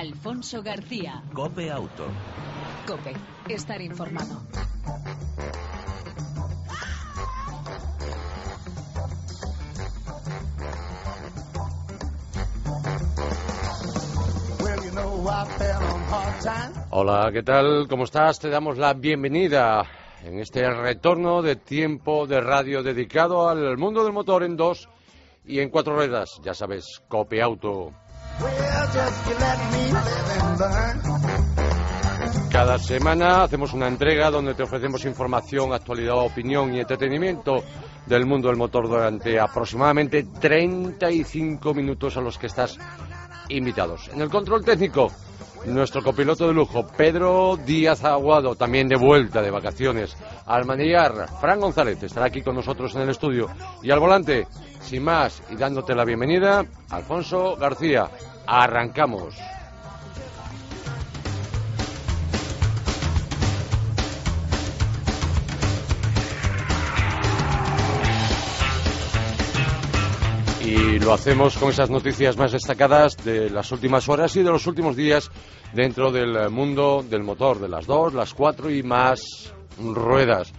Alfonso García. Cope Auto. Cope, estar informado. Hola, ¿qué tal? ¿Cómo estás? Te damos la bienvenida en este retorno de tiempo de radio dedicado al mundo del motor en dos y en cuatro ruedas. Ya sabes, Cope Auto. Cada semana hacemos una entrega donde te ofrecemos información, actualidad, opinión y entretenimiento del mundo del motor durante aproximadamente 35 minutos a los que estás invitados. En el control técnico, nuestro copiloto de lujo, Pedro Díaz Aguado, también de vuelta de vacaciones. Al manillar, Fran González estará aquí con nosotros en el estudio. Y al volante, sin más, y dándote la bienvenida, Alfonso García. Arrancamos. Lo hacemos con esas noticias más destacadas de las últimas horas y de los últimos días dentro del mundo del motor, de las dos, las cuatro y más ruedas.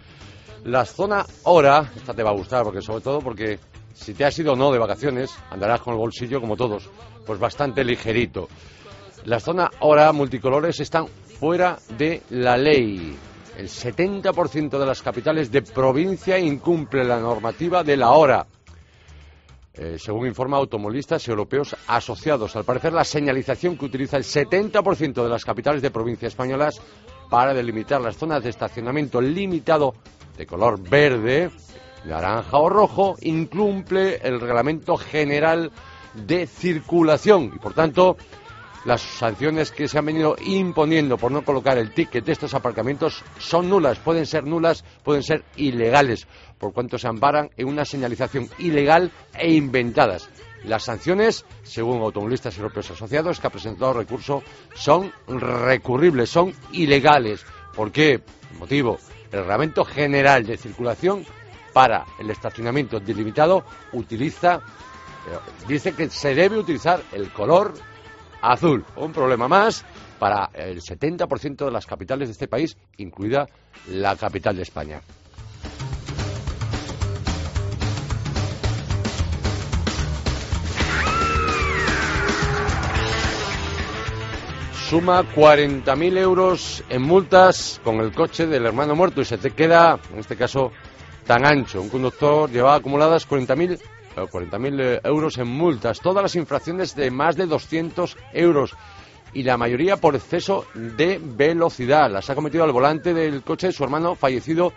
La zona hora, esta te va a gustar, porque sobre todo porque si te has ido o no de vacaciones, andarás con el bolsillo como todos, pues bastante ligerito. Las zona hora multicolores están fuera de la ley. El 70% de las capitales de provincia incumple la normativa de la hora. Eh, según informa automovilistas europeos asociados. Al parecer, la señalización que utiliza el 70% de las capitales de provincias españolas para delimitar las zonas de estacionamiento limitado de color verde, naranja o rojo incumple el reglamento general de circulación y, por tanto, las sanciones que se han venido imponiendo por no colocar el ticket de estos aparcamientos son nulas, pueden ser nulas, pueden ser ilegales, por cuanto se amparan en una señalización ilegal e inventadas. Las sanciones, según automovilistas europeos asociados que ha presentado recurso, son recurribles, son ilegales. ¿Por qué? motivo, el reglamento general de circulación para el estacionamiento delimitado utiliza, eh, dice que se debe utilizar el color azul. Un problema más para el 70% de las capitales de este país, incluida la capital de España. Suma 40.000 euros en multas con el coche del hermano muerto y se te queda, en este caso, tan ancho. Un conductor lleva acumuladas 40.000 40.000 eh, euros en multas, todas las infracciones de más de 200 euros y la mayoría por exceso de velocidad. Las ha cometido al volante del coche de su hermano fallecido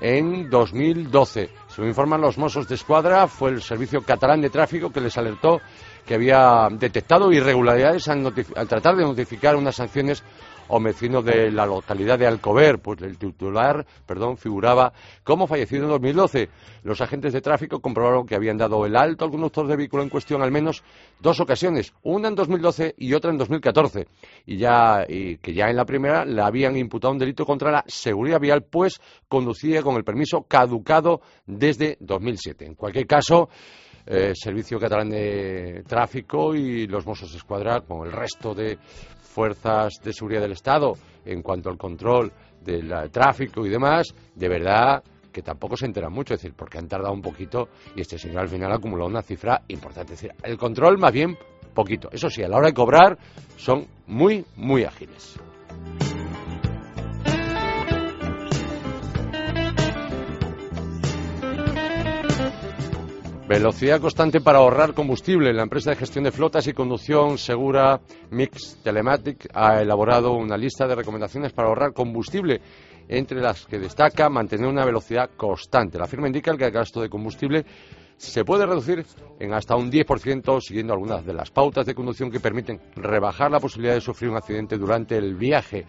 en 2012. Según informan los Mossos de Escuadra, fue el Servicio Catalán de Tráfico que les alertó que había detectado irregularidades al, al tratar de notificar unas sanciones o vecino de la localidad de Alcover, pues el titular, perdón, figuraba como fallecido en 2012. Los agentes de tráfico comprobaron que habían dado el alto al conductor del vehículo en cuestión al menos dos ocasiones, una en 2012 y otra en 2014, y ya y que ya en la primera le habían imputado un delito contra la seguridad vial, pues conducía con el permiso caducado desde 2007. En cualquier caso, eh, Servicio Catalán de Tráfico y los Mossos de Escuadra, con el resto de fuerzas de seguridad del Estado en cuanto al control del tráfico y demás, de verdad que tampoco se enteran mucho, es decir, porque han tardado un poquito y este señor al final ha acumulado una cifra importante. Es decir, el control más bien poquito. Eso sí, a la hora de cobrar son muy, muy ágiles. Velocidad constante para ahorrar combustible. La empresa de gestión de flotas y conducción segura Mix Telematic ha elaborado una lista de recomendaciones para ahorrar combustible, entre las que destaca mantener una velocidad constante. La firma indica que el gasto de combustible se puede reducir en hasta un 10% siguiendo algunas de las pautas de conducción que permiten rebajar la posibilidad de sufrir un accidente durante el viaje.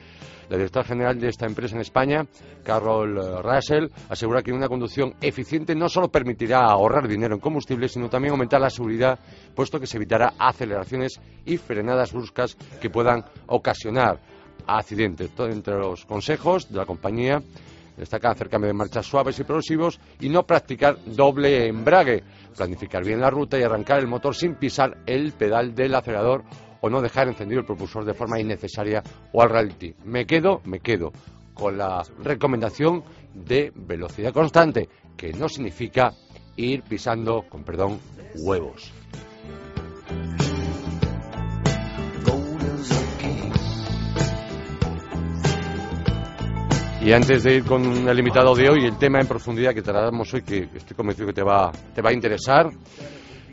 La directora general de esta empresa en España, Carol Russell, asegura que una conducción eficiente no solo permitirá ahorrar dinero en combustible, sino también aumentar la seguridad, puesto que se evitará aceleraciones y frenadas bruscas que puedan ocasionar accidentes. entre los consejos de la compañía destaca hacer cambio de marchas suaves y progresivos y no practicar doble embrague, planificar bien la ruta y arrancar el motor sin pisar el pedal del acelerador o no dejar encendido el propulsor de forma innecesaria o al ralty. Me quedo, me quedo con la recomendación de velocidad constante, que no significa ir pisando, con perdón, huevos. Y antes de ir con el invitado de hoy, el tema en profundidad que tratamos hoy, que estoy convencido que te va, te va a interesar,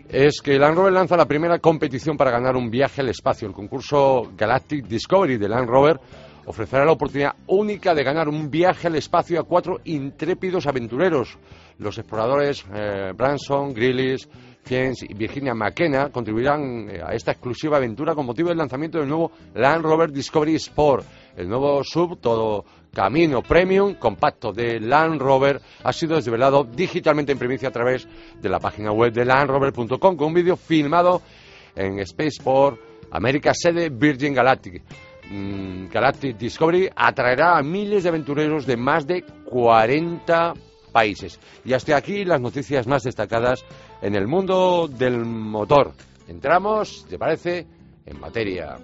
es que Land Rover lanza la primera competición para ganar un viaje al espacio. El concurso Galactic Discovery de Land Rover ofrecerá la oportunidad única de ganar un viaje al espacio a cuatro intrépidos aventureros. Los exploradores eh, Branson, Grillis, Fiennes y Virginia McKenna contribuirán eh, a esta exclusiva aventura con motivo del lanzamiento del nuevo Land Rover Discovery Sport. El nuevo sub todo camino premium compacto de Land Rover ha sido desvelado digitalmente en primicia a través de la página web de landrover.com con un vídeo filmado en Spaceport América sede Virgin Galactic. Mm, Galactic Discovery atraerá a miles de aventureros de más de 40 países. Y hasta aquí las noticias más destacadas en el mundo del motor. Entramos, ¿te parece?, en materia.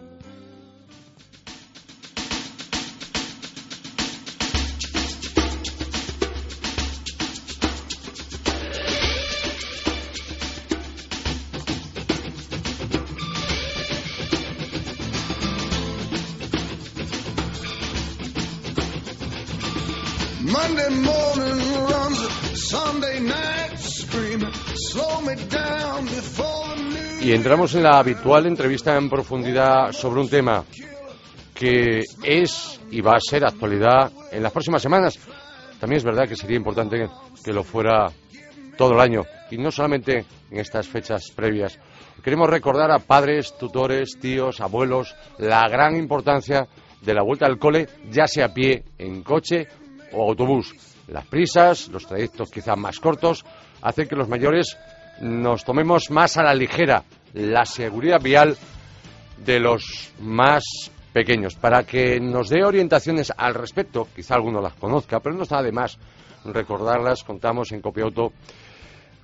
Y entramos en la habitual entrevista en profundidad sobre un tema que es y va a ser actualidad en las próximas semanas. También es verdad que sería importante que lo fuera todo el año y no solamente en estas fechas previas. Queremos recordar a padres, tutores, tíos, abuelos la gran importancia de la vuelta al cole, ya sea a pie, en coche o autobús. Las prisas, los trayectos quizás más cortos, hacen que los mayores nos tomemos más a la ligera la seguridad vial de los más pequeños. Para que nos dé orientaciones al respecto, quizá alguno las conozca, pero no está de más recordarlas, contamos en Copiauto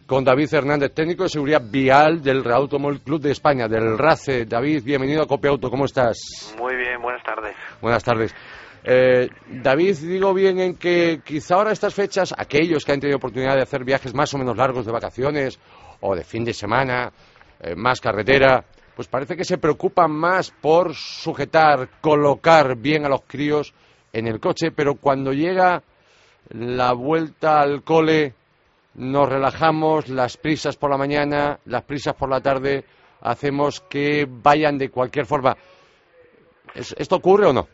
con David Hernández, técnico de seguridad vial del Automóvil Club de España, del RACE. David, bienvenido a Copiauto, ¿cómo estás? Muy bien, buenas tardes. Buenas tardes. Eh, David, digo bien en que quizá ahora estas fechas, aquellos que han tenido oportunidad de hacer viajes más o menos largos de vacaciones o de fin de semana, eh, más carretera, pues parece que se preocupan más por sujetar, colocar bien a los críos en el coche, pero cuando llega la vuelta al cole nos relajamos, las prisas por la mañana, las prisas por la tarde, hacemos que vayan de cualquier forma. ¿Esto ocurre o no?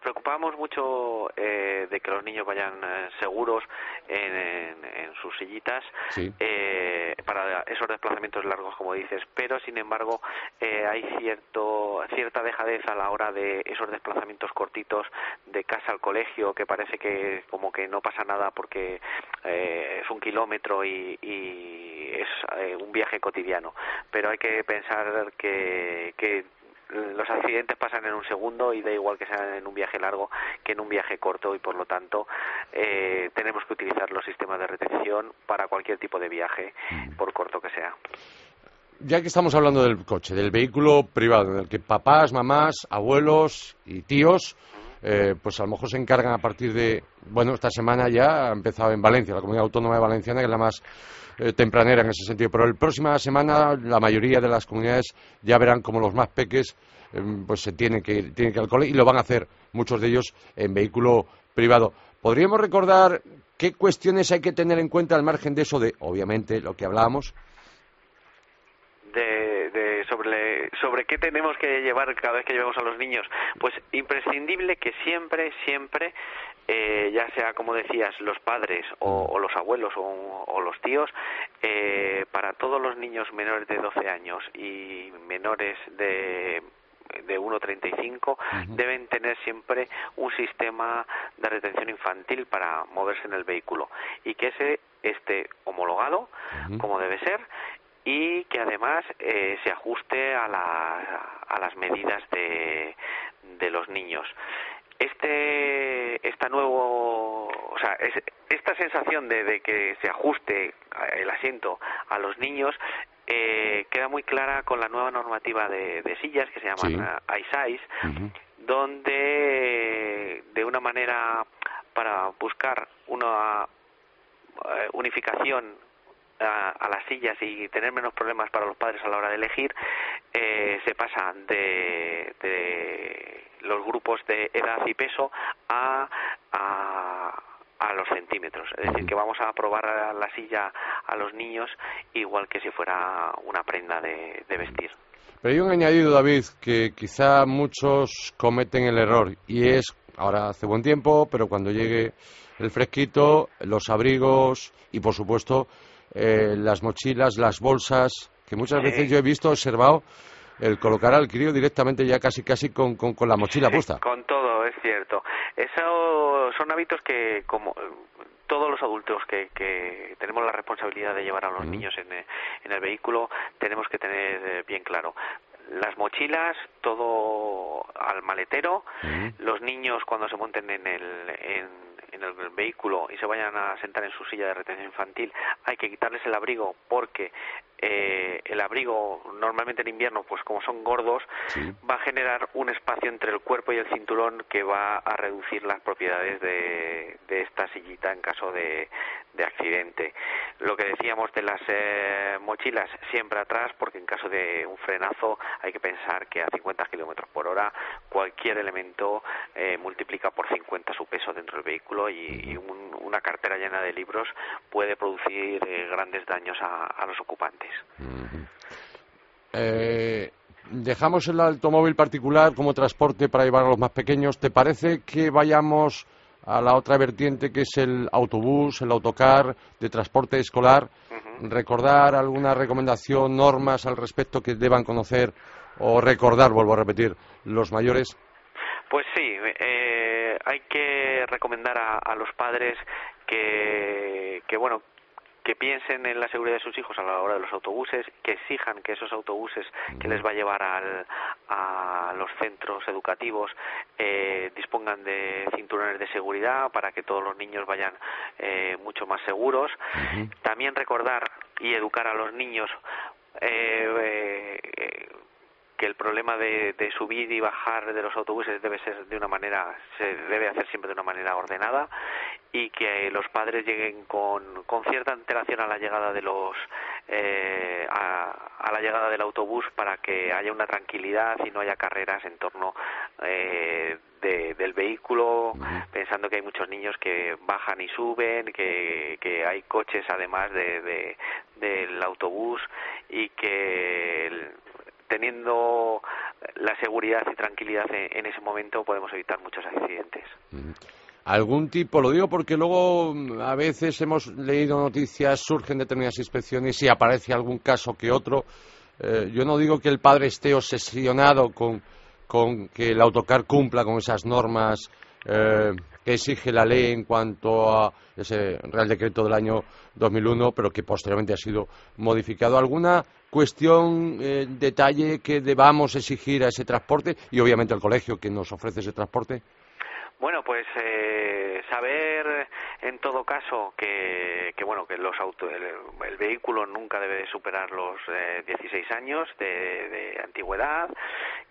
Nos preocupamos mucho eh, de que los niños vayan eh, seguros en, sus sillitas eh, para esos desplazamientos largos, como dices, pero sin embargo hay cierto, cierta dejadez a la hora de esos desplazamientos cortitos de casa al colegio, que parece que como que no pasa nada porque es un kilómetro y, y es un viaje cotidiano, pero hay que pensar que, que los accidentes pasan en un segundo y da igual que sea en un viaje largo que en un viaje corto y por lo tanto eh, tenemos que utilizar los sistemas de retención para cualquier tipo de viaje, mm. por corto que sea. Ya que estamos hablando del coche, del vehículo privado, en el que papás, mamás, abuelos y tíos, eh, pues a lo mejor se encargan a partir de, bueno, esta semana ya ha empezado en Valencia, la comunidad autónoma de Valenciana, que es la más eh, tempranera en ese sentido. Pero la próxima semana la mayoría de las comunidades ya verán como los más peques em, pues se tienen que, ir, tienen que al y lo van a hacer muchos de ellos en vehículo privado. ¿Podríamos recordar qué cuestiones hay que tener en cuenta al margen de eso de, obviamente, lo que hablábamos? De, sobre, qué tenemos que llevar cada vez que llevamos a los niños. Pues imprescindible que siempre, siempre eh, ya sea, como decías, los padres o, los abuelos o, los tíos, eh, para todos los niños menores de 12 años y menores de de 1.35 deben tener siempre un sistema de retención infantil para moverse en el vehículo y que ese esté homologado como debe ser y que además eh, se ajuste a, a las medidas de, de los niños. Este esta nuevo o sea esta sensación de, que se ajuste el asiento a los niños eh, queda muy clara con la nueva normativa de, sillas que se llaman ISAIS, donde de una manera para buscar una eh, unificación a, las sillas y tener menos problemas para los padres a la hora de elegir, eh, se pasa de, de, los grupos de edad y peso a, a, a los centímetros. Es decir, que vamos a probar la silla a los niños igual que si fuera una prenda de, de vestir. Pero hay un añadido, David, que quizá muchos cometen el error y es, ahora hace buen tiempo, pero cuando llegue el fresquito, los abrigos y, por supuesto, eh, las mochilas, las bolsas, que muchas veces yo he visto, observado, el colocar al crío directamente ya casi casi con, con, la mochila puesta. Con todo, es cierto. Esos son hábitos que, como todos los adultos que, que tenemos la responsabilidad de llevar a los niños en, en, el vehículo, tenemos que tener eh, bien claro. Las mochilas, todo al maletero, los niños cuando se monten en el, en en el vehículo y se vayan a sentar en su silla de retención infantil, hay que quitarles el abrigo porque eh, el abrigo normalmente en invierno, pues como son gordos, va a generar un espacio entre el cuerpo y el cinturón que va a reducir las propiedades de, de esta sillita en caso de, de accidente. Lo que decíamos de las eh, mochilas, siempre atrás, porque en caso de un frenazo hay que pensar que a 50 kilómetros por hora cualquier elemento eh, multiplica por 50 su peso dentro del vehículo y, una cartera llena de libros puede producir eh, grandes daños a, los ocupantes. Dejamos el automóvil particular como transporte para llevar a los más pequeños. ¿Te parece que vayamos a la otra vertiente que es el autobús, el autocar de transporte escolar. Recordar alguna recomendación, normas al respecto que deban conocer o recordar, vuelvo a repetir, los mayores. Pues sí, eh, hay que recomendar a, los padres que, que bueno que piensen en la seguridad de sus hijos a la hora de los autobuses, que exijan que esos autobuses que les va a llevar al, a los centros educativos eh, dispongan de cinturones de seguridad para que todos los niños vayan eh, mucho más seguros. También recordar y educar a los niños eh, que el problema de, subir y bajar de los autobuses debe ser de una manera, se debe hacer siempre de una manera ordenada y que los padres lleguen con, con cierta antelación a la llegada de los eh, a, la llegada del autobús para que haya una tranquilidad y no haya carreras en torno eh, del vehículo, pensando que hay muchos niños que bajan y suben, que, que hay coches además de, del autobús y que teniendo la seguridad y tranquilidad en, ese momento podemos evitar muchos accidentes. algún tipo, lo digo porque luego mm, a veces hemos leído noticias, surgen determinadas inspecciones y aparece algún caso que otro. Eh, yo no digo que el padre esté obsesionado con, con que el autocar cumpla con esas normas eh, exige la ley en cuanto a ese Real Decreto del año 2001, pero que posteriormente ha sido modificado. ¿Alguna cuestión, eh, detalle que debamos exigir a ese transporte y obviamente al colegio que nos ofrece ese transporte? Bueno, pues eh, saber en todo caso que, que bueno que los el, vehículo nunca debe superar los 16 eh, años de, de, antigüedad,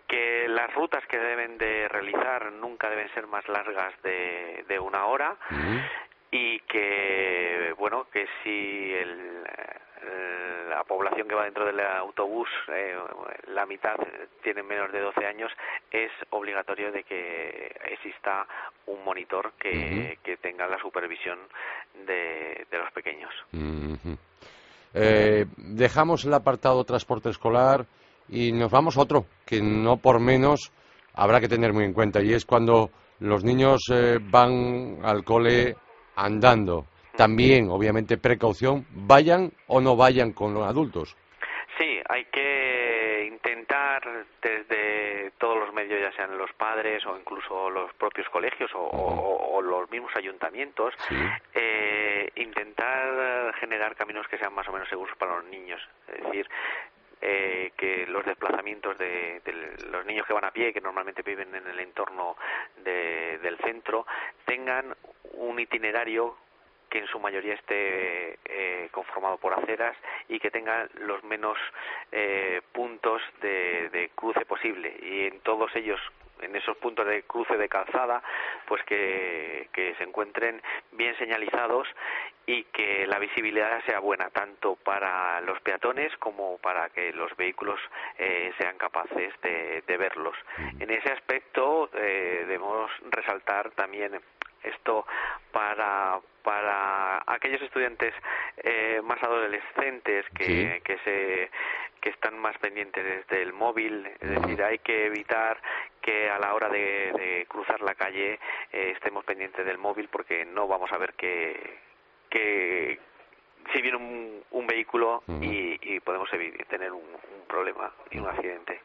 que las rutas que deben de realizar nunca deben ser más largas de, de una hora y que bueno que si el la población que va dentro del autobús, eh, la mitad tiene menos de 12 años, es obligatorio de que exista un monitor que, tenga la supervisión de, los pequeños. Eh, dejamos el apartado transporte escolar y nos vamos a otro que no por menos habrá que tener muy en cuenta y es cuando los niños eh, van al cole andando también, obviamente, precaución, vayan o no vayan con los adultos. Sí, hay que intentar desde todos los medios, ya sean los padres o incluso los propios colegios o, los mismos ayuntamientos, eh, intentar generar caminos que sean más o menos seguros para los niños. Es decir, eh, que los desplazamientos de, los niños que van a pie, que normalmente viven en el entorno del centro, tengan un itinerario que en su mayoría esté eh, conformado por aceras y que tenga los menos eh, puntos de, de cruce posible y en todos ellos en esos puntos de cruce de calzada, pues que, que, se encuentren bien señalizados y que la visibilidad sea buena tanto para los peatones como para que los vehículos eh, sean capaces de, de, verlos. En ese aspecto eh, debemos resaltar también esto para para aquellos estudiantes eh, más adolescentes que, que se que están más pendientes del móvil es decir hay que evitar que a la hora de, cruzar la calle eh, estemos pendientes del móvil porque no vamos a ver que que si viene un, un vehículo y, y, podemos tener un, un, problema y un accidente.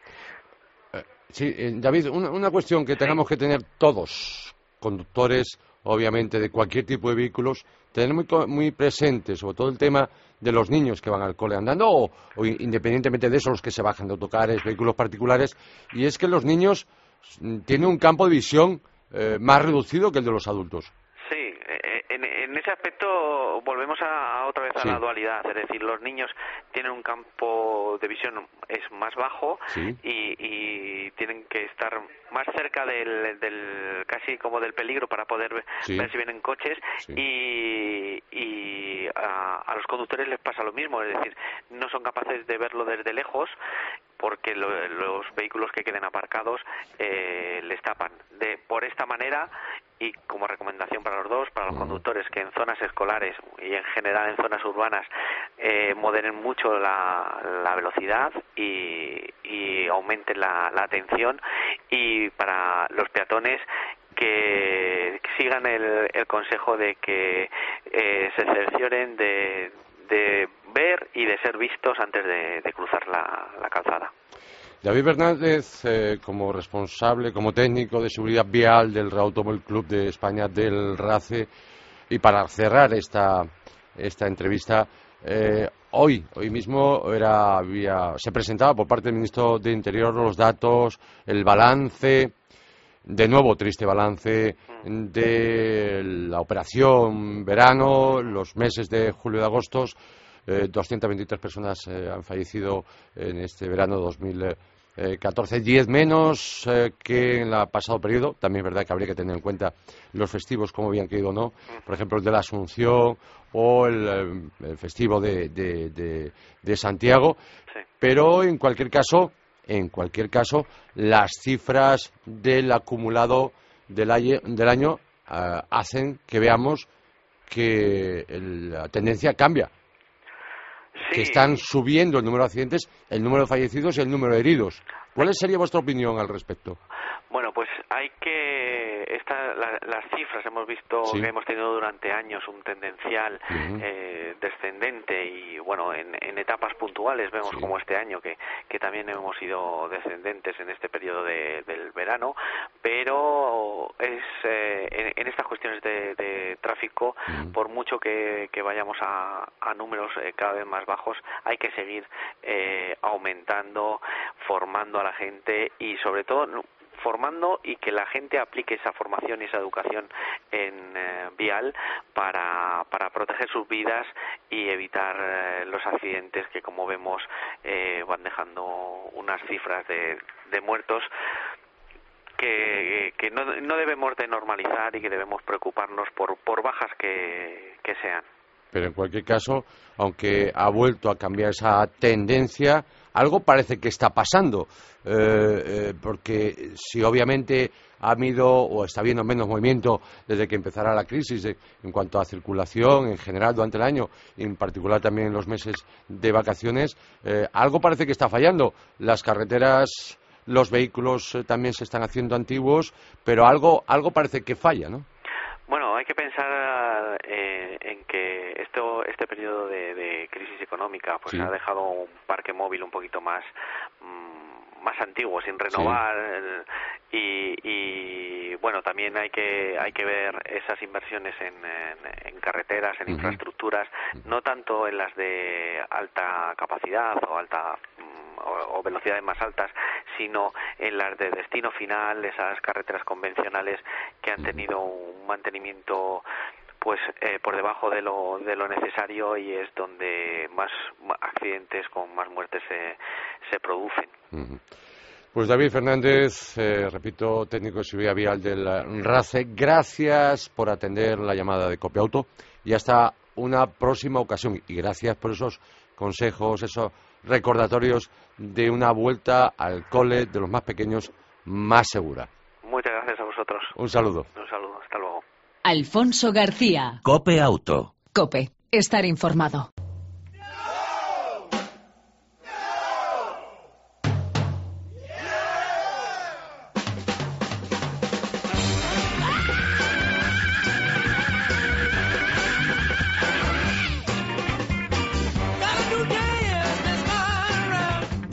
Eh, sí David una, una cuestión que tengamos que tener todos conductores obviamente, de cualquier tipo de vehículos, tener muy, muy presente, sobre todo el tema de los niños que van al cole andando, o, independientemente de eso, los que se bajan de autocares, vehículos particulares, y es que los niños mm, tienen un campo de visión eh, más reducido que el de los adultos. Sí, eh, eh, en, ese aspecto volvemos la dualidad, es decir, los niños tienen un campo de visión es más bajo y, y, tienen que estar más cerca del, del, casi como del peligro para poder ver, si vienen coches y, y a, a, los conductores les pasa lo mismo, es decir, no son capaces de verlo desde lejos porque los vehículos que queden aparcados eh, les tapan. De, por esta manera y como recomendación para los dos, para los conductores que en zonas escolares y en general en zonas urbanas eh, moderen mucho la, la velocidad y, y aumenten la, la atención y para los peatones que sigan el, el consejo de que eh, se cercioren de, de ver y de ser vistos antes de, cruzar la, calzada. David Fernández, eh, como responsable, como técnico de seguridad vial del Automóvil Club de España del RACE, y para cerrar esta, esta entrevista, eh, hoy, hoy mismo era, se presentaba por parte del ministro de Interior los datos, el balance, de nuevo triste balance de la operación verano, los meses de julio y agosto. Eh, 223 personas eh, han fallecido en este verano 2014, 10 menos eh, que en el pasado periodo. También es verdad que habría que tener en cuenta los festivos, como habían caído o no. Por ejemplo, el de la Asunción o el, eh, el festivo de, de, de, de Santiago. Sí. Pero, en cualquier caso, en cualquier caso, las cifras del acumulado del año, del año uh, hacen que veamos que el, la tendencia cambia. Sí. Que están subiendo el número de accidentes, el número de fallecidos y el número de heridos. ¿Cuál sería vuestra opinión al respecto? Bueno, pues hay que esta, la, las cifras hemos visto Sí. que hemos tenido durante años un tendencial eh, descendente y bueno en, en etapas puntuales vemos Sí. como este año que, que también hemos sido descendentes en este periodo de- del verano, pero es eh, en, en estas cuestiones de, de tráfico por mucho que, que vayamos a, a números eh, cada vez más bajos, hay que seguir eh, aumentando, formando a la gente y sobre todo formando y que la gente aplique esa formación y esa educación en eh, vial para, para proteger sus vidas y evitar eh, los accidentes que como vemos eh, van dejando unas cifras de, de muertos que, que no, no debemos de normalizar y que debemos preocuparnos por, por bajas que, que sean. Pero en cualquier caso, aunque ha vuelto a cambiar esa tendencia, algo parece que está pasando. Eh, eh, porque si obviamente ha habido o está habiendo menos movimiento desde que empezara la crisis de- en cuanto a circulación en general durante el año, y en particular también en los meses de vacaciones, eh, algo parece que está fallando. Las carreteras, los vehículos eh, también se están haciendo antiguos, pero algo, algo parece que falla, ¿no? Bueno, hay que pensar eh, en que esto, este periodo de, económica pues Sí. ha dejado un parque móvil un poquito más mm, más antiguo, sin renovar y, y, bueno también hay que hay que ver esas inversiones en, en, en carreteras, en infraestructuras, no tanto en las de alta capacidad o alta mm, o, o velocidades más altas, sino en las de destino final, esas carreteras convencionales que han tenido un mantenimiento pues eh, por debajo de lo, de lo necesario y es donde más accidentes con más muertes se, se producen. Pues David Fernández, eh, repito, técnico de seguridad vial del RACE, gracias por atender la llamada de Copiauto y hasta una próxima ocasión. Y gracias por esos consejos, esos recordatorios de una vuelta al cole de los más pequeños más segura. Muchas gracias a vosotros. Un saludo. Un saludo. Alfonso García. Cope Auto. Cope, estar informado.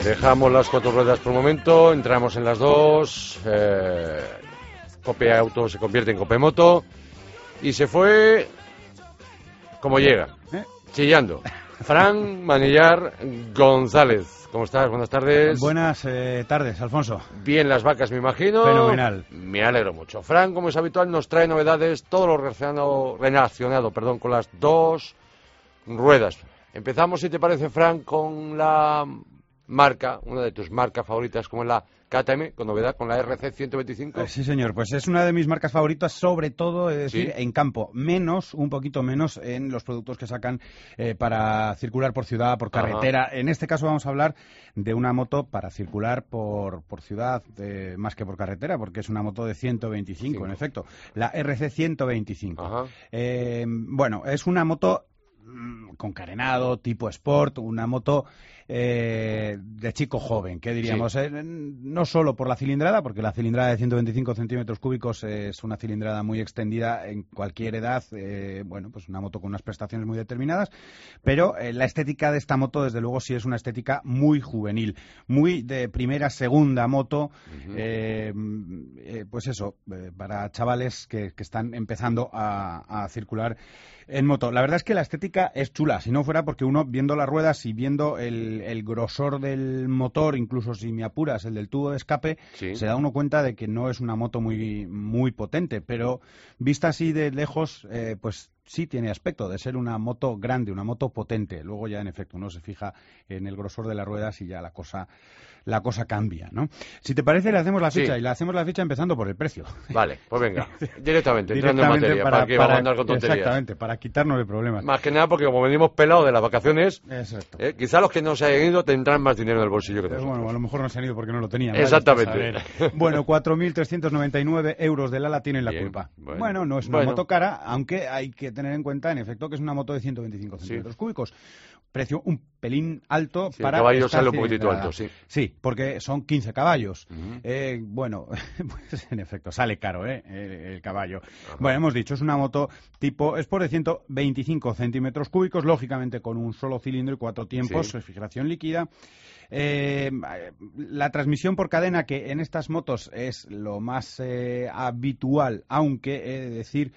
Dejamos las cuatro ruedas por un momento, entramos en las dos. Eh, Cope Auto se convierte en Cope Moto y se fue como llega, ¿Eh? chillando. Fran Manillar González. ¿Cómo estás? Buenas tardes. Buenas eh, tardes, Alfonso. Bien las vacas, me imagino. Fenomenal. Me alegro mucho. Fran, como es habitual, nos trae novedades, todo lo relacionado, relacionado perdón, con las dos ruedas. Empezamos, si te parece, Fran, con la marca, una de tus marcas favoritas, como es la KTM, con novedad, con la RC 125. Eh, sí, señor, pues es una de mis marcas favoritas, sobre todo, es decir, en campo, menos, un poquito menos en los productos que sacan eh, para circular por ciudad, por carretera. En este caso vamos a hablar de una moto para circular por, por ciudad, eh, más que por carretera, porque es una moto de 125, en efecto, la RC 125. bueno, es una moto con carenado, tipo sport, una moto eh, de chico joven, que diríamos, eh, no solo por la cilindrada, porque la cilindrada de 125 centímetros cúbicos es una cilindrada muy extendida en cualquier edad, eh, bueno, pues una moto con unas prestaciones muy determinadas, pero la estética de esta moto, desde luego, sí es una estética muy juvenil, muy de primera, segunda moto, pues eso, para chavales que, están empezando a, a circular en moto. La verdad es que la estética es chula, si no fuera porque uno viendo las ruedas y viendo el, grosor del motor, incluso si me apuras el del tubo de escape, se da uno cuenta de que no es una moto muy, muy potente, pero vista así de lejos, eh, pues sí tiene aspecto de ser una moto grande, una moto potente. Luego ya en efecto uno se fija en el grosor de las ruedas y ya la cosa la cosa cambia, ¿no? Si te parece, le hacemos la ficha y le hacemos la ficha empezando por el precio. Vale, pues venga, directamente, entrando en materia, para, que andar con tonterías. Exactamente, para quitarnos de problemas. Más que nada porque como venimos pelados de las vacaciones, eh, quizá los que no se hayan ido tendrán más dinero en el bolsillo que pues nosotros. bueno, a lo mejor no se han ido porque no lo tenían. Exactamente. bueno, 4.399 euros de Lala tienen la culpa. Bueno, no es una moto cara, aunque hay que tener en cuenta, en efecto, que es una moto de 125 centímetros cúbicos precio un pelín alto para. El caballo sale un poquitito alto, sí. Sí, porque son 15 caballos. Eh, bueno, pues en efecto, sale caro ¿eh? el, caballo. Bueno, hemos dicho, es una moto tipo Sport de 125 centímetros cúbicos, lógicamente con un solo cilindro y cuatro tiempos, refrigeración líquida. Eh, la transmisión por cadena, que en estas motos es lo más eh, habitual, aunque he de decir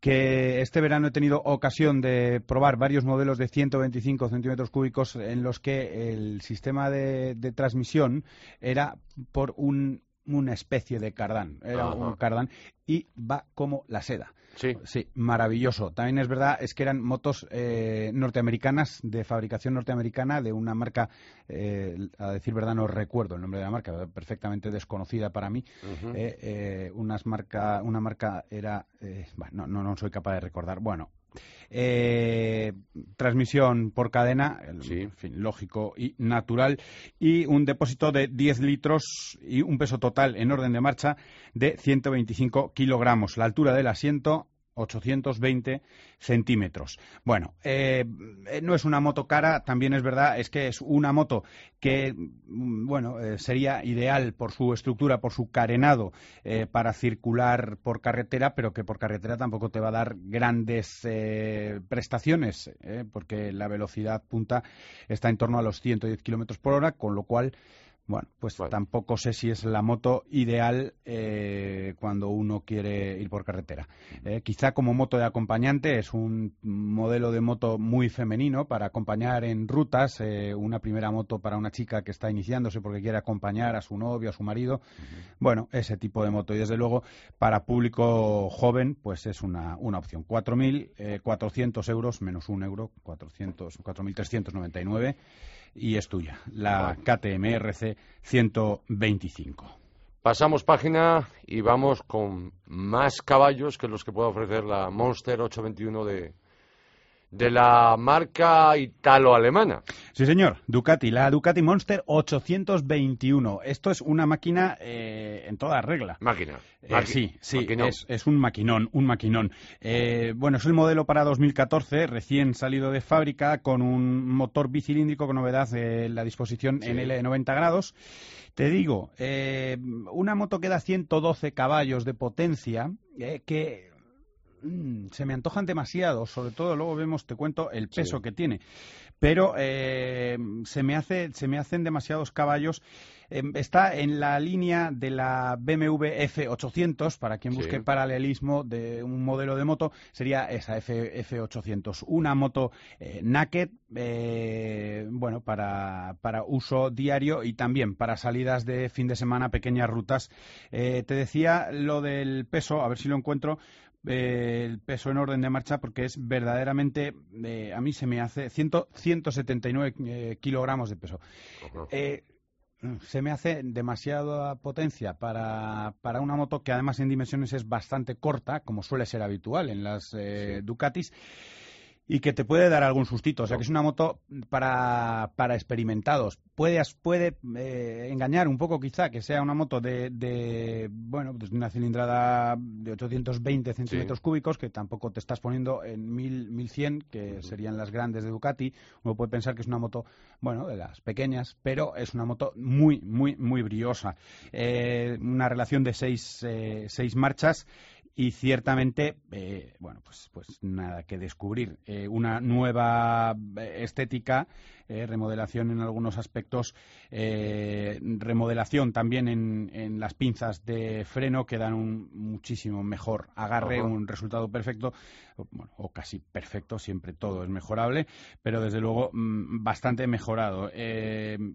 que este verano he tenido ocasión de probar varios modelos de 125 centímetros cúbicos en los que el sistema de, transmisión era por una especie de cardán, era un cardán y va como la seda. Sí. Sí, maravilloso. También es verdad, es que eran motos eh, norteamericanas, de fabricación norteamericana, de una marca, eh, a decir verdad no recuerdo el nombre de la marca, perfectamente desconocida para mí. Eh, unas marca, una marca era, bueno, no, no soy capaz de recordar. Bueno, transmisión por cadena, en fin, lógico y natural, y un depósito de 10 litros y un peso total en orden de marcha de 125 kilogramos. La altura del asiento 820 centímetros. Bueno, eh, no es una moto cara, también es verdad, es que es una moto que, mm, bueno, eh, sería ideal por su estructura, por su carenado eh, para circular por carretera, pero que por carretera tampoco te va a dar grandes prestaciones, porque la velocidad punta está en torno a los 110 kilómetros por hora, con lo cual Bueno, pues tampoco sé si es la moto ideal eh, cuando uno quiere ir por carretera. Eh, quizá como moto de acompañante es un modelo de moto muy femenino para acompañar en rutas, eh, una primera moto para una chica que está iniciándose porque quiere acompañar a su novio, a su marido. Bueno, ese tipo de moto. Y desde luego, para público joven, pues es una, una opción. 4.400 euros menos un euro, 4.399 y es tuya, la KTM-RC 125. Pasamos página y vamos con más caballos que los que puede ofrecer la Monster 821 de, de la marca italo-alemana. Sí, señor, Ducati, la Ducati Monster 821. Esto es una máquina eh, en toda regla. Máquina. Eh, sí, sí, es, un maquinón, un maquinón. Eh, bueno, es el modelo para 2014, recién salido de fábrica, con un motor bicilíndrico con novedad de la disposición en L 90 grados. Te digo, una moto que da 112 caballos de potencia, que Mm, se me antojan demasiado, sobre todo luego vemos, te cuento, el peso que tiene. Pero eh, se, me hace, se me hacen demasiados caballos. Em, está en la línea de la BMW F800, para quien busque paralelismo de un modelo de moto, sería esa F, F800. Una moto eh, naked, eh, bueno, para, para, uso diario y también para salidas de fin de semana, pequeñas rutas. te decía lo del peso, a ver si lo encuentro el peso en orden de marcha porque es verdaderamente, eh, a mí se me hace 179 eh, kilogramos de peso. Eh, se me hace demasiada potencia para, para, una moto que además en dimensiones es bastante corta, como suele ser habitual en las Ducatis y que te puede dar algún sustito. O sea, que es una moto para, para experimentados. Puede, puede eh, engañar un poco quizá que sea una moto de, de bueno, pues una cilindrada de 820 centímetros cúbicos, que tampoco te estás poniendo en 1000, 1100, que serían las grandes de Ducati. Uno puede pensar que es una moto, bueno, de las pequeñas, pero es una moto muy, muy, muy briosa. Eh, una relación de seis, eh, seis marchas y ciertamente, eh, bueno, pues, pues nada que descubrir. Eh, una nueva eh, estética, remodelación en algunos aspectos, remodelación también en, en, las pinzas de freno que dan un muchísimo mejor agarre, un resultado perfecto, bueno, o casi perfecto, siempre todo es mejorable, pero desde luego mm, bastante mejorado.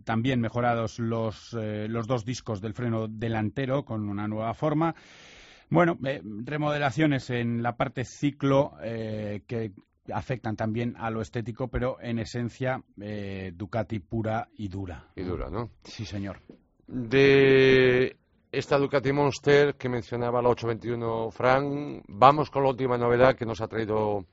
también mejorados los, los dos discos del freno delantero con una nueva forma. Bueno, eh, remodelaciones en la parte ciclo eh, que afectan también a lo estético, pero en esencia eh, Ducati pura y dura. Y dura, ¿no? Sí, señor. De esta Ducati Monster que mencionaba la 821 Frank, vamos con la última novedad que nos ha traído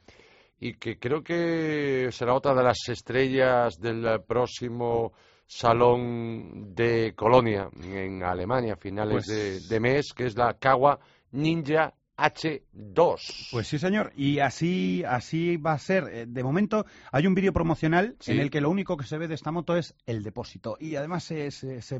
y que creo que será otra de las estrellas del próximo Salón de Colonia en Alemania, a finales pues de, de mes, que es la Kawa Ninja H2. Pues sí, señor. Y así, así va a ser. Eh, de momento hay un vídeo promocional en el que lo único que se ve de esta moto es el depósito. Y además se, se, se,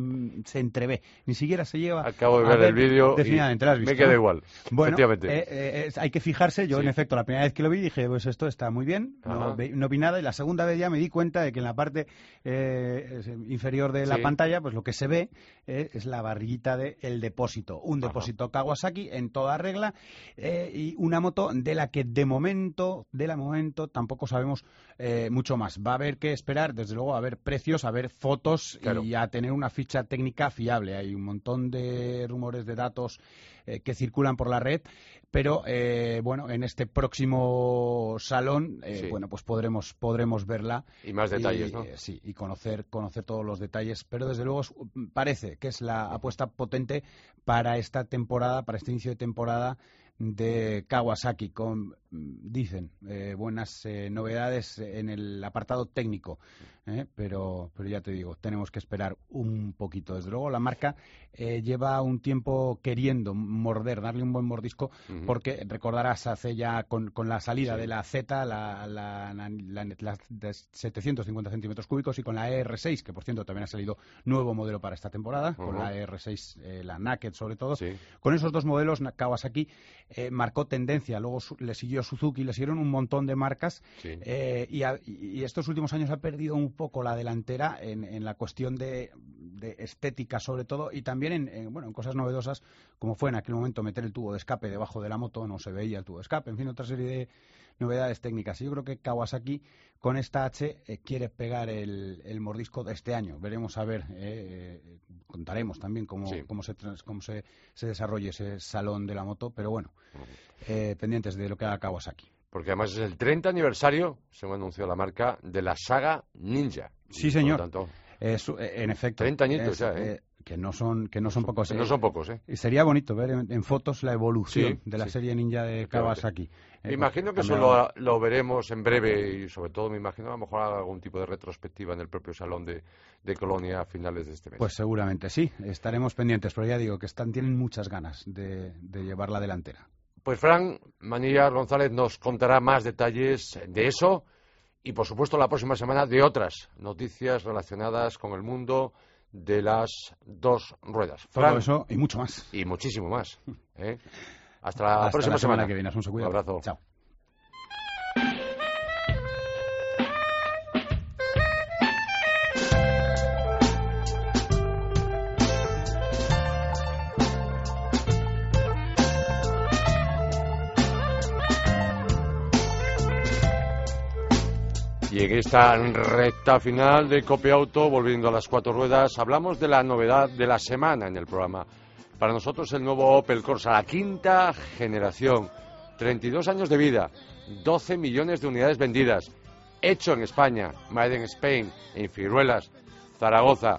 entrevé. Ni siquiera se lleva. Acabo de ver, el vídeo. Me queda igual. Bueno, eh, eh, hay que fijarse. Yo, en efecto, la primera vez que lo vi dije, pues esto está muy bien. No, vi nada. Y la segunda vez ya me di cuenta de que en la parte inferior de la pantalla, pues lo que se ve es la barriguita del depósito. Un depósito Kawasaki en toda regla eh, y una moto de la que de momento, de la momento, tampoco sabemos eh, mucho más. Va a haber que esperar, desde luego, a ver precios, a ver fotos y a tener una ficha técnica fiable. Hay un montón de rumores de datos eh, que circulan por la red, pero bueno, en este próximo salón, bueno, pues podremos podremos verla y más detalles, ¿no? sí, y conocer conocer todos los detalles. Pero desde luego parece que es la apuesta potente para esta temporada, para este inicio de temporada de Kawasaki, con, dicen, eh, buenas eh, novedades en el apartado técnico. ¿eh? Pero, pero ya te digo, tenemos que esperar un poquito. Desde luego, la marca lleva un tiempo queriendo morder, darle un buen mordisco, porque recordarás hace ya con, con la salida de la Z, la, la, de 750 centímetros cúbicos, y con la ER6, que por cierto también ha salido nuevo modelo para esta temporada, con la ER6, la Naked sobre todo. Con esos dos modelos, Kawasaki eh, marcó tendencia. Luego le siguió Suzuki, le siguieron un montón de marcas eh, y, estos últimos años ha perdido un poco la delantera en, la cuestión de, estética sobre todo y también en, bueno, en cosas novedosas como fue en aquel momento meter el tubo de escape debajo de la moto, no se veía el tubo de escape, en fin, otra serie de novedades técnicas. Y yo creo que Kawasaki con esta H eh, quiere pegar el, mordisco de este año. Veremos a ver, eh, contaremos también cómo, cómo, se, cómo se, se, desarrolle ese salón de la moto, pero bueno, eh, pendientes de lo que haga Kawasaki. Porque además es el 30 aniversario, según anunció la marca, de la saga Ninja. Sí, señor. en efecto. 30 añitos ya, ¿eh? Que no son que no son pocos. no son pocos, ¿eh? Y sería bonito ver en, fotos la evolución de la serie Ninja de Kawasaki. Me imagino que eso lo, veremos en breve y sobre todo me imagino a lo mejor algún tipo de retrospectiva en el propio salón de, Colonia a finales de este mes. Pues seguramente sí, estaremos pendientes, pero ya digo que están tienen muchas ganas de, llevar la delantera. Pues Fran Manillas González nos contará más detalles de eso y por supuesto la próxima semana de otras noticias relacionadas con el mundo de las dos ruedas. Todo eso y mucho más. Y muchísimo más. ¿eh? Hasta la próxima semana. que viene. Un, un abrazo. Chao. Y en esta recta final de Auto, volviendo a las cuatro ruedas, hablamos de la novedad de la semana en el programa. Para nosotros el nuevo Opel Corsa, la quinta generación, 32 años de vida, 12 millones de unidades vendidas, hecho en España, Made in Spain, en Figueruelas, Zaragoza,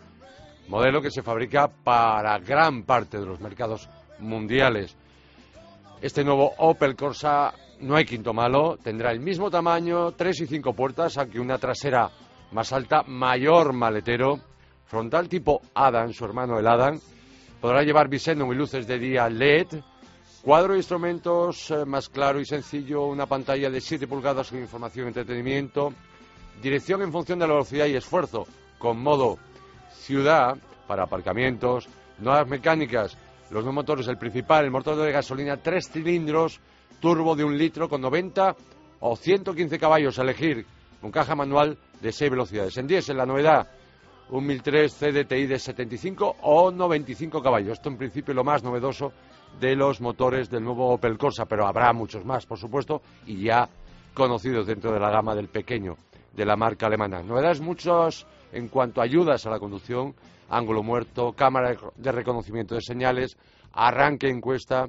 modelo que se fabrica para gran parte de los mercados mundiales. Este nuevo Opel Corsa no hay quinto malo, tendrá el mismo tamaño, tres y cinco puertas, aunque una trasera más alta, mayor maletero, frontal tipo Adam, su hermano el Adam, podrá llevar biseno y luces de día LED, cuadro de instrumentos eh, más claro y sencillo, una pantalla de 7 pulgadas con información y entretenimiento, dirección en función de la velocidad y esfuerzo, con modo ciudad para aparcamientos, nuevas mecánicas, los dos motores, el principal, el motor de gasolina, tres cilindros, turbo de un litro con 90 o 115 caballos a elegir, con caja manual de 6 velocidades. En 10 en la novedad, un 1003 CDTI de 75 o 95 caballos. Esto en principio lo más novedoso de los motores del nuevo Opel Corsa, pero habrá muchos más, por supuesto, y ya conocidos dentro de la gama del pequeño de la marca alemana. Novedades muchas en cuanto a ayudas a la conducción, ángulo muerto, cámara de reconocimiento de señales, arranque encuesta,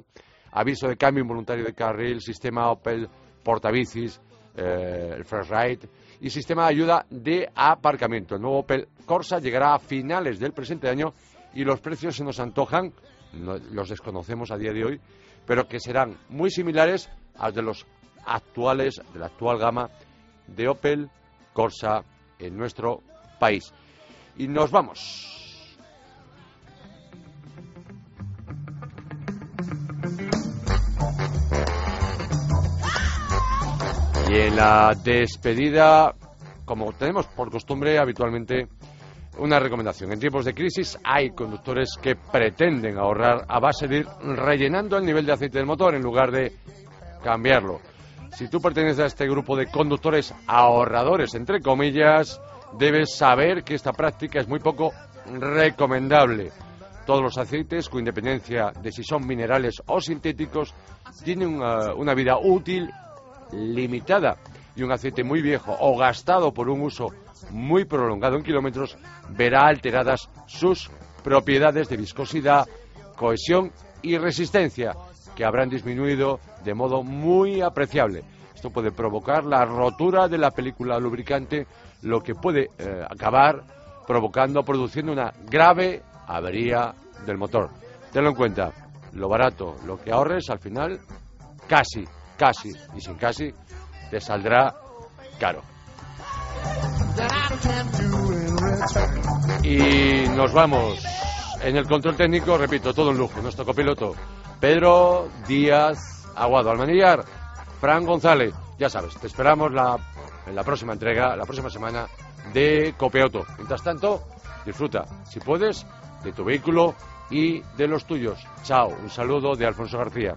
aviso de cambio involuntario de carril, sistema Opel portabicis, eh, el First Ride y sistema de ayuda de aparcamiento. El nuevo Opel Corsa llegará a finales del presente año y los precios se nos antojan, los desconocemos a día de hoy, pero que serán muy similares a los de los actuales, de la actual gama de Opel Corsa en nuestro país. Y nos vamos. En la despedida, como tenemos por costumbre habitualmente, una recomendación. En tiempos de crisis hay conductores que pretenden ahorrar a base de ir rellenando el nivel de aceite del motor en lugar de cambiarlo. Si tú perteneces a este grupo de conductores ahorradores, entre comillas, debes saber que esta práctica es muy poco recomendable. Todos los aceites, con independencia de si son minerales o sintéticos, tienen una, una vida útil limitada y un aceite muy viejo o gastado por un uso muy prolongado en kilómetros verá alteradas sus propiedades de viscosidad, cohesión y resistencia, que habrán disminuido de modo muy apreciable. Esto puede provocar la rotura de la película lubricante, lo que puede eh, acabar provocando, produciendo una grave avería del motor. Tenlo en cuenta, lo barato, lo que ahorres al final, casi casi y sin casi te saldrá caro. Y nos vamos. En el control técnico, repito, todo un lujo. Nuestro copiloto, Pedro Díaz Aguado. Almanillar, Fran González. Ya sabes, te esperamos la, en la próxima entrega, la próxima semana de Copiauto. Mientras tanto, disfruta, si puedes, de tu vehículo y de los tuyos. Chao, un saludo de Alfonso García.